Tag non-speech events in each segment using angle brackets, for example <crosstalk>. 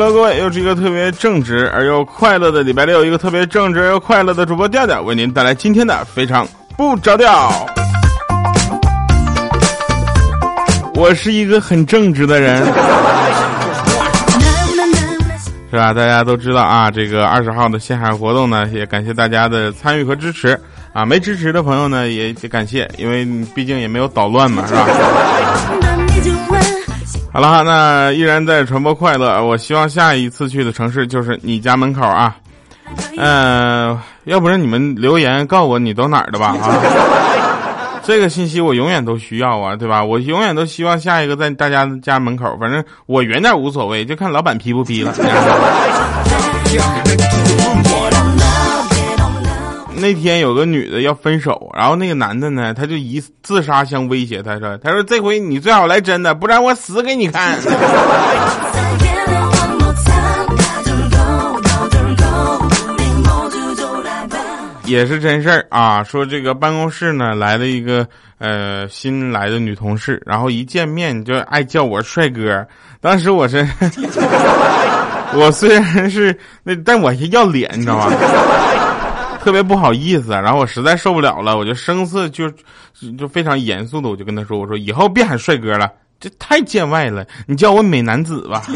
Hello，各位，又是一个特别正直而又快乐的礼拜六，一个特别正直又快乐的主播调调为您带来今天的非常不着调。我是一个很正直的人，是吧？大家都知道啊，这个二十号的线下活动呢，也感谢大家的参与和支持啊。没支持的朋友呢，也感谢，因为毕竟也没有捣乱嘛，是吧？好了，那依然在传播快乐。我希望下一次去的城市就是你家门口啊。嗯，要不然你们留言告诉我你都哪儿的吧啊。<laughs> 这个信息我永远都需要啊，对吧？我永远都希望下一个在大家家门口，反正我远点无所谓，就看老板批不批了。<laughs> 那天有个女的要分手，然后那个男的呢，他就以自杀相威胁他说：“他说这回你最好来真的，不然我死给你看。<laughs> ”也是真事儿啊！说这个办公室呢来了一个呃新来的女同事，然后一见面就爱叫我帅哥。当时我是，<laughs> 我虽然是那，但我要脸，你知道吗？特别不好意思，然后我实在受不了了，我就声色就就非常严肃的，我就跟他说：“我说以后别喊帅哥了，这太见外了，你叫我美男子吧。<laughs> ”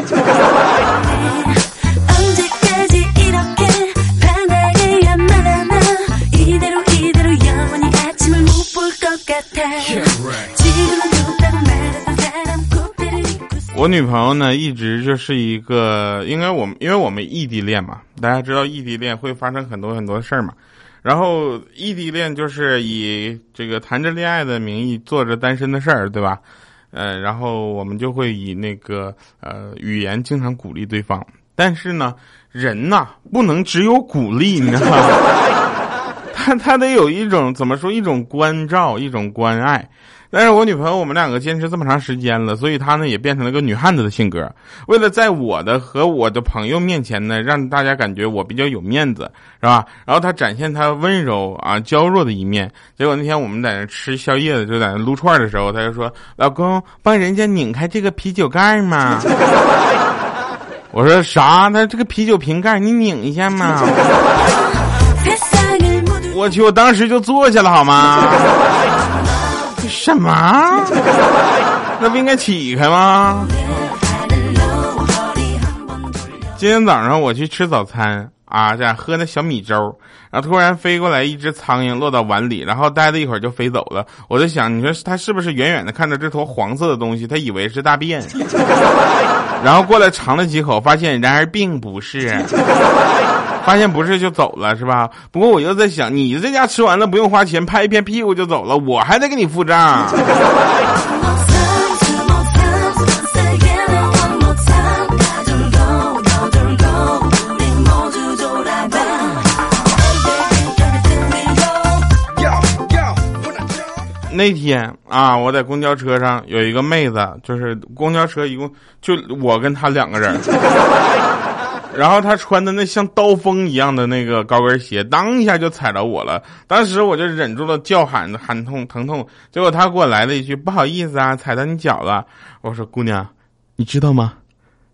我女朋友呢，一直就是一个，应该我们因为我们异地恋嘛，大家知道异地恋会发生很多很多事儿嘛。然后异地恋就是以这个谈着恋爱的名义做着单身的事儿，对吧？呃，然后我们就会以那个呃语言经常鼓励对方。但是呢，人呐不能只有鼓励，你知道吗？他他得有一种怎么说？一种关照，一种关爱。但是我女朋友，我们两个坚持这么长时间了，所以她呢也变成了个女汉子的性格。为了在我的和我的朋友面前呢，让大家感觉我比较有面子，是吧？然后她展现她温柔啊娇弱的一面。结果那天我们在那吃宵夜的，就在那撸串的时候，她就说：“老公，帮人家拧开这个啤酒盖嘛。<laughs> ”我说：“啥？那这个啤酒瓶盖你拧一下嘛。<laughs> ”我去，我当时就坐下了，好吗？什么？<laughs> 那不应该起开吗？今天早上我去吃早餐啊，在喝那小米粥，然后突然飞过来一只苍蝇，落到碗里，然后待了一会儿就飞走了。我在想，你说它是不是远远的看着这坨黄色的东西，它以为是大便，<laughs> 然后过来尝了几口，发现然而并不是。发现不是就走了是吧？不过我又在想，你这家吃完了不用花钱，拍一片屁股就走了，我还得给你付账。那天啊，我在公交车上有一个妹子，就是公交车一共就我跟她两个人。然后他穿的那像刀锋一样的那个高跟鞋，当一下就踩着我了。当时我就忍住了叫喊，喊痛疼痛。结果他给我来了一句：“不好意思啊，踩到你脚了。”我说：“姑娘，你知道吗？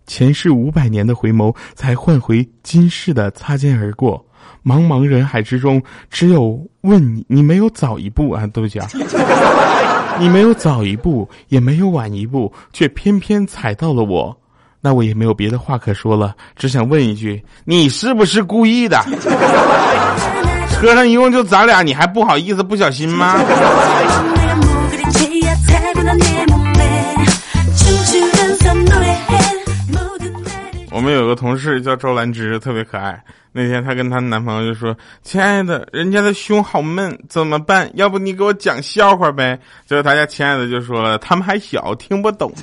前世五百年的回眸，才换回今世的擦肩而过。茫茫人海之中，只有问你，你没有早一步啊？对不起啊，<laughs> 你没有早一步，也没有晚一步，却偏偏踩到了我。”那我也没有别的话可说了，只想问一句：你是不是故意的？<laughs> 车上一共就咱俩，你还不好意思不小心吗？我们有个同事叫周兰芝，特别可爱。那天她跟她男朋友就说：“亲爱的，人家的胸好闷，怎么办？要不你给我讲笑话呗？”结果他家亲爱的就说了：“他们还小，听不懂。<laughs> ”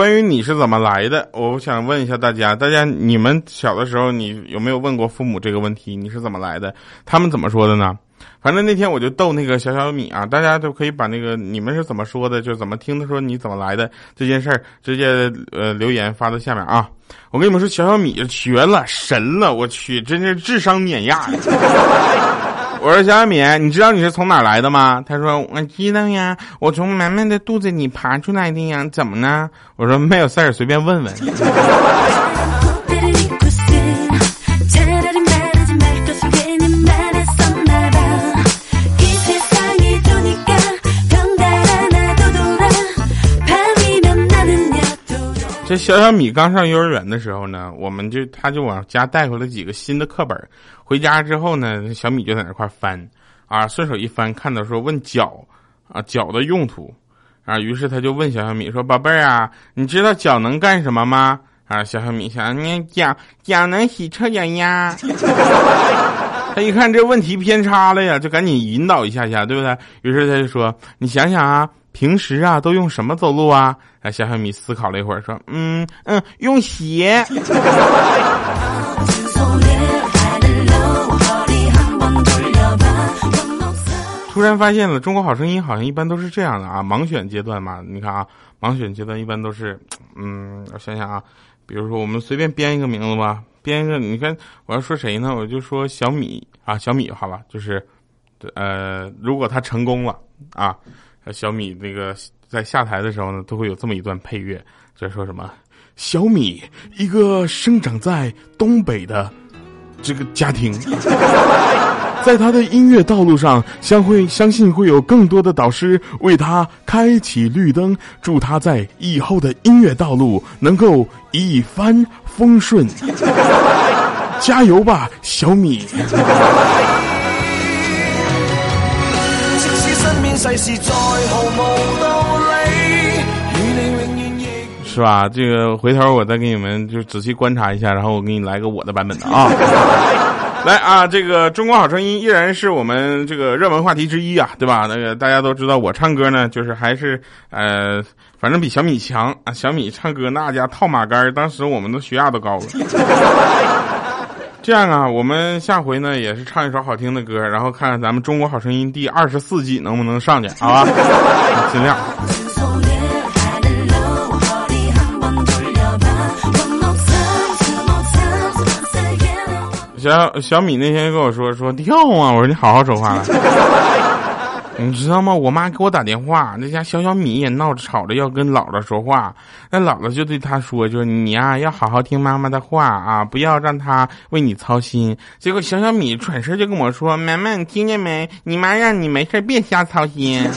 关于你是怎么来的，我想问一下大家，大家你们小的时候，你有没有问过父母这个问题？你是怎么来的？他们怎么说的呢？反正那天我就逗那个小小米啊，大家都可以把那个你们是怎么说的，就怎么听的，说你怎么来的这件事儿，直接呃留言发到下面啊。我跟你们说，小小米绝了，神了，我去，真是智商碾压。我说小小米，你知道你是从哪来的吗？他说我知道呀，我从满满的肚子里爬出来的呀，怎么呢？我说没有事儿，随便问问。这小小米刚上幼儿园的时候呢，我们就他就往家带回了几个新的课本。回家之后呢，小米就在那块翻，啊，顺手一翻，看到说问脚，啊，脚的用途，啊，于是他就问小小米说：“宝贝儿啊，你知道脚能干什么吗？”啊，小小米想，你脚脚能洗臭脚丫。<laughs> 他一看这问题偏差了呀，就赶紧引导一下下，对不对？于是他就说：“你想想啊。”平时啊，都用什么走路啊？啊，小小米思考了一会儿，说：“嗯嗯，用鞋。<laughs> ”突然发现了，《中国好声音》好像一般都是这样的啊，盲选阶段嘛。你看啊，盲选阶段一般都是，嗯，我想想啊，比如说我们随便编一个名字吧，编一个，你看我要说谁呢？我就说小米啊，小米好吧，就是，呃，如果他成功了啊。小米那个在下台的时候呢，都会有这么一段配乐，在说什么？小米一个生长在东北的这个家庭，<laughs> 在他的音乐道路上，相会相信会有更多的导师为他开启绿灯，祝他在以后的音乐道路能够一帆风顺。<laughs> 加油吧，小米！是吧？这个回头我再给你们就仔细观察一下，然后我给你来个我的版本的啊。<laughs> 来啊，这个《中国好声音》依然是我们这个热门话题之一啊，对吧？那个大家都知道，我唱歌呢，就是还是呃，反正比小米强啊。小米唱歌那家套马杆，当时我们的血压都高了。<laughs> 这样啊，我们下回呢也是唱一首好听的歌，然后看看咱们《中国好声音》第二十四季能不能上去，好吧？<laughs> 尽量。小小米那天跟我说说跳啊，我说你好好说话了。<laughs> 你知道吗？我妈给我打电话，那家小小米也闹着吵着要跟姥姥说话，那姥姥就对他说：“就是你呀，要好好听妈妈的话啊，不要让她为你操心。”结果小小米转身就跟我说：“妈妈，你听见没？你妈让你没事别瞎操心。<laughs> ”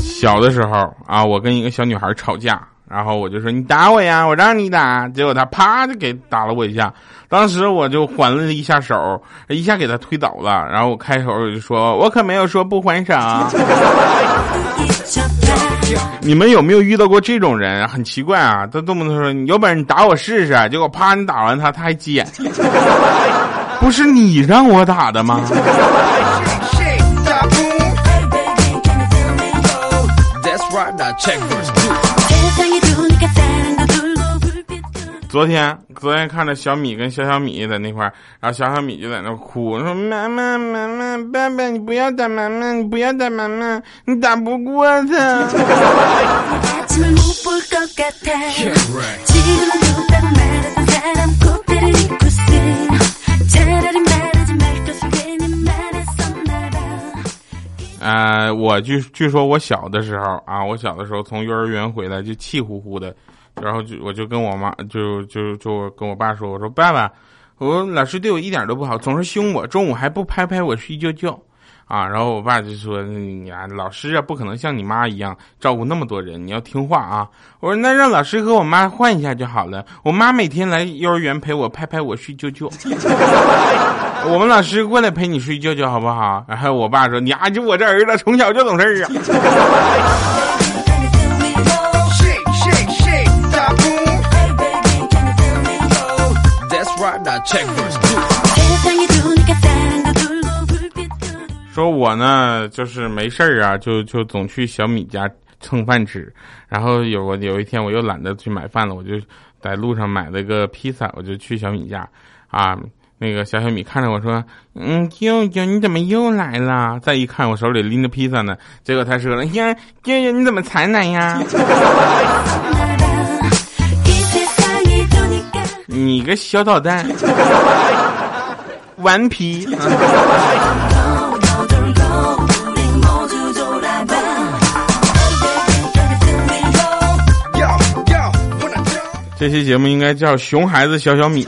小的时候啊，我跟一个小女孩吵架。然后我就说你打我呀，我让你打，结果他啪就给打了我一下，当时我就还了一下手，一下给他推倒了。然后我开口就说，我可没有说不还手。你们有没有遇到过这种人？很奇怪啊，他动不动说你有本事你打我试试，结果啪你打完他他还接，不是你让我打的吗？昨天，昨天看着小米跟小小米在那块儿，然后小小米就在那哭，说：“妈妈，妈妈，爸爸，你不要打妈妈，你不要打妈妈，你打不过他。”呃，我据据说我小的时候啊，我小的时候从幼儿园回来就气呼呼的。然后就我就跟我妈就就就跟我爸说，我说爸爸，我说老师对我一点都不好，总是凶我，中午还不拍拍我睡觉觉，啊，然后我爸就说你啊，老师啊不可能像你妈一样照顾那么多人，你要听话啊。我说那让老师和我妈换一下就好了，我妈每天来幼儿园陪我拍拍我睡觉觉，<laughs> 我们老师过来陪你睡觉觉好不好？然后我爸说你啊，就我这儿子从小就懂事啊。说我呢，就是没事儿啊，就就总去小米家蹭饭吃。然后有我有一天我又懒得去买饭了，我就在路上买了个披萨，我就去小米家，啊，那个小小米看着我说：“嗯，舅舅你怎么又来了？”再一看我手里拎着披萨呢，结果他说了：“呀，舅舅你怎么才来呀？”你个小捣蛋，<laughs> 顽皮。这期节目应该叫《熊孩子小小米》。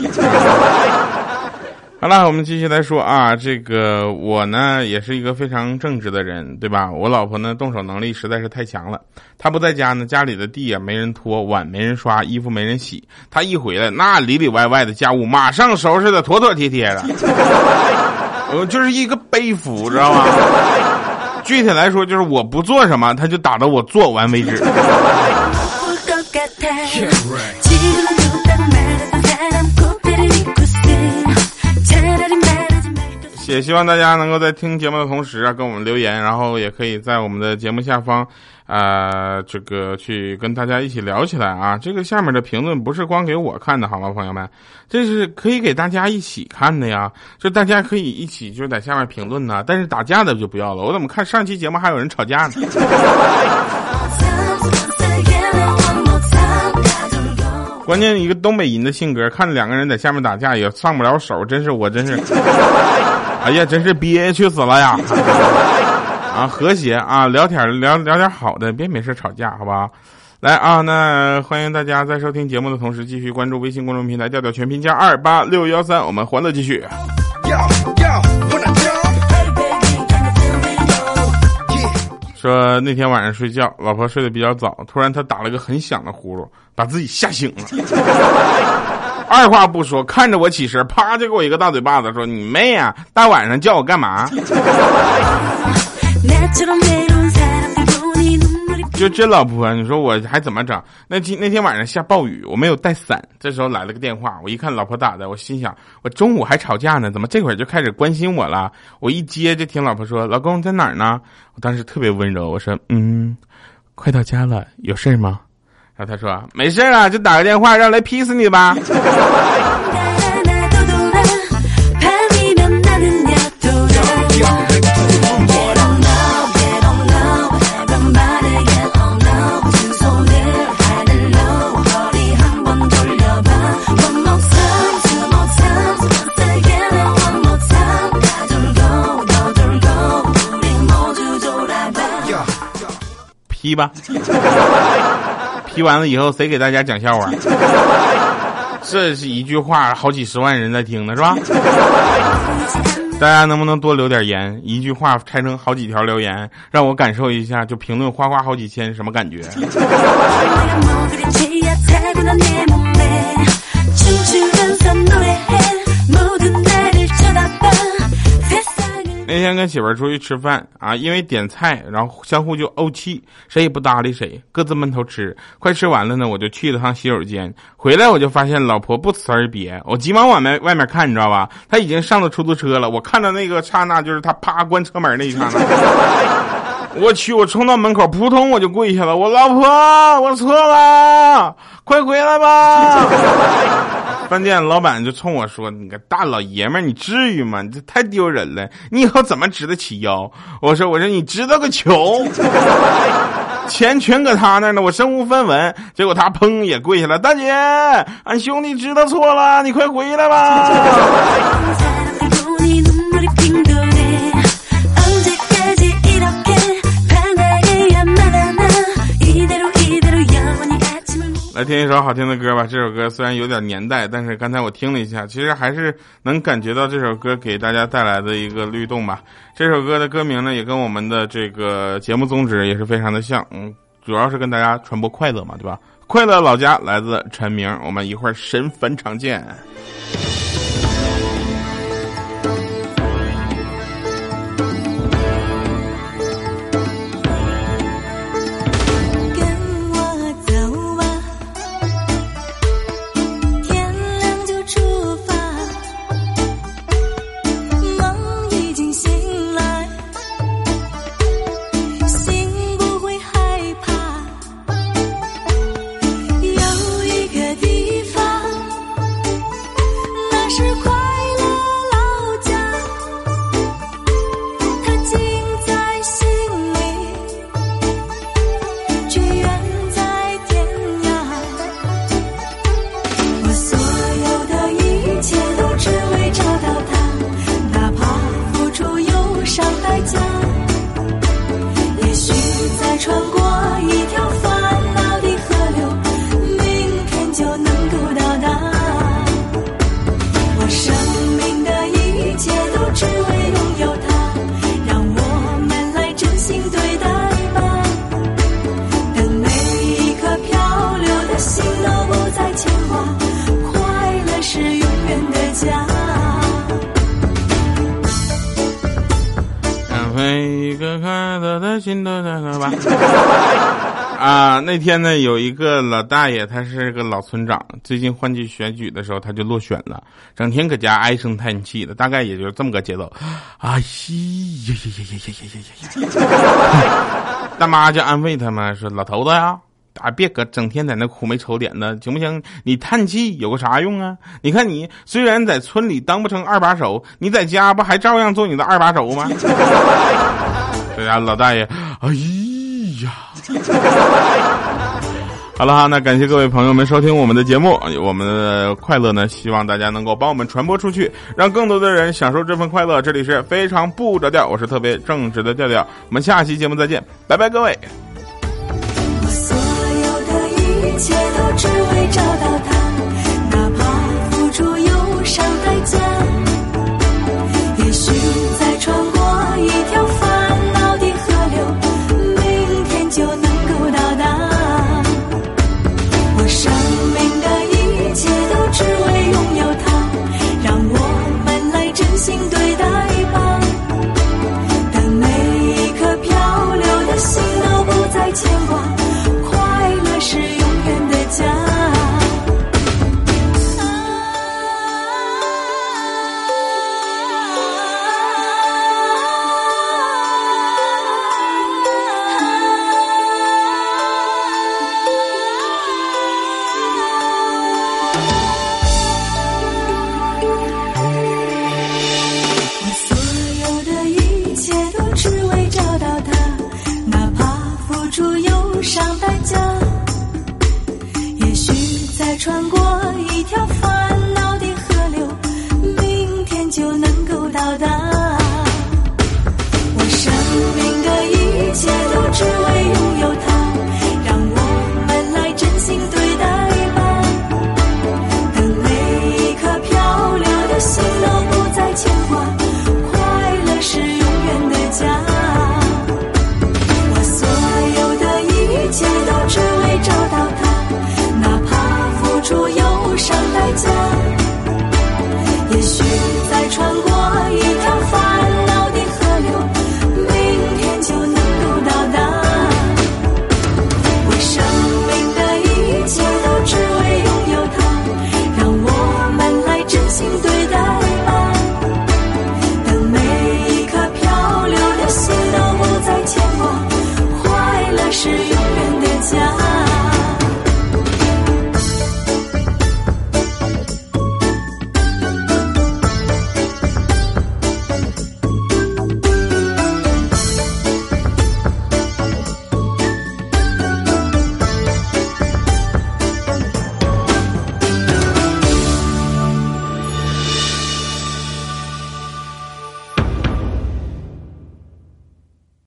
好了，我们继续来说啊，这个我呢也是一个非常正直的人，对吧？我老婆呢动手能力实在是太强了，她不在家呢，家里的地啊没人拖，碗没人刷，衣服没人洗，她一回来，那里里外外的家务马上收拾的妥妥帖帖的，<laughs> 我，就是一个背负，知道吗？具体来说，就是我不做什么，她就打到我做完为止。也希望大家能够在听节目的同时啊，跟我们留言，然后也可以在我们的节目下方，啊，这个去跟大家一起聊起来啊。这个下面的评论不是光给我看的，好吗，朋友们？这是可以给大家一起看的呀。就大家可以一起就在下面评论呢，但是打架的就不要了。我怎么看上期节目还有人吵架呢？<laughs> 关键一个东北人的性格，看着两个人在下面打架也上不了手，真是我真是。哎呀，真是憋屈死了呀！啊，和谐啊，聊天聊聊点好的，别没事吵架，好吧？来啊，那欢迎大家在收听节目的同时，继续关注微信公众平台“调调全拼加二八六幺三”，我们欢乐继续。说那天晚上睡觉，老婆睡得比较早，突然她打了个很响的呼噜，把自己吓醒了。二话不说，看着我起身，啪就给我一个大嘴巴子，说：“你妹啊！大晚上叫我干嘛？” <laughs> 就这老婆，你说我还怎么整？那今那天晚上下暴雨，我没有带伞。这时候来了个电话，我一看老婆打的，我心想：我中午还吵架呢，怎么这会儿就开始关心我了？我一接就听老婆说：“老公在哪儿呢？”我当时特别温柔，我说：“嗯，快到家了，有事吗？”然后他说：“没事啊，就打个电话，让来劈死你吧。”劈吧。批完了以后，谁给大家讲笑话？<laughs> 这是一句话，好几十万人在听呢，是吧？大家能不能多留点言？一句话拆成好几条留言，让我感受一下，就评论哗哗好几千，什么感觉？<laughs> 天跟媳妇儿出去吃饭啊，因为点菜，然后相互就怄气，谁也不搭理谁，各自闷头吃。快吃完了呢，我就去了趟洗手间，回来我就发现老婆不辞而别，我急忙往外外面看，你知道吧？她已经上了出租车了。我看到那个刹那，就是她啪关车门那一刹那，<laughs> 我去，我冲到门口，扑通我就跪下了。我老婆，我错了，快回来吧。<laughs> 饭店老板就冲我说：“你个大老爷们儿，你至于吗？你这太丢人了！你以后怎么直得起腰？”我说：“我说你知道个球，<laughs> 钱全搁他那呢，我身无分文。”结果他砰也跪下了：“大姐，俺兄弟知道错了，你快回来吧。” <laughs> 来听一首好听的歌吧。这首歌虽然有点年代，但是刚才我听了一下，其实还是能感觉到这首歌给大家带来的一个律动吧。这首歌的歌名呢，也跟我们的这个节目宗旨也是非常的像，嗯，主要是跟大家传播快乐嘛，对吧？快乐老家来自陈明，我们一会儿神坟场见。那天呢，有一个老大爷，他是个老村长，最近换届选举的时候他就落选了，整天搁家唉声叹气的，大概也就是这么个节奏。<gasps> 哎呀呀呀呀呀呀呀呀呀！<laughs> 大妈就安慰他们说：“老头子呀，啊别搁整天在那苦眉愁脸的，行不行？你叹气有个啥用啊？你看你虽然在村里当不成二把手，你在家不还照样做你的二把手吗？” <laughs> 这家，老大爷，哎呀。<laughs> 好了哈，那感谢各位朋友们收听我们的节目，我们的快乐呢，希望大家能够帮我们传播出去，让更多的人享受这份快乐。这里是非常不着调，我是特别正直的调调，我们下期节目再见，拜拜，各位。所有的一切都只为找到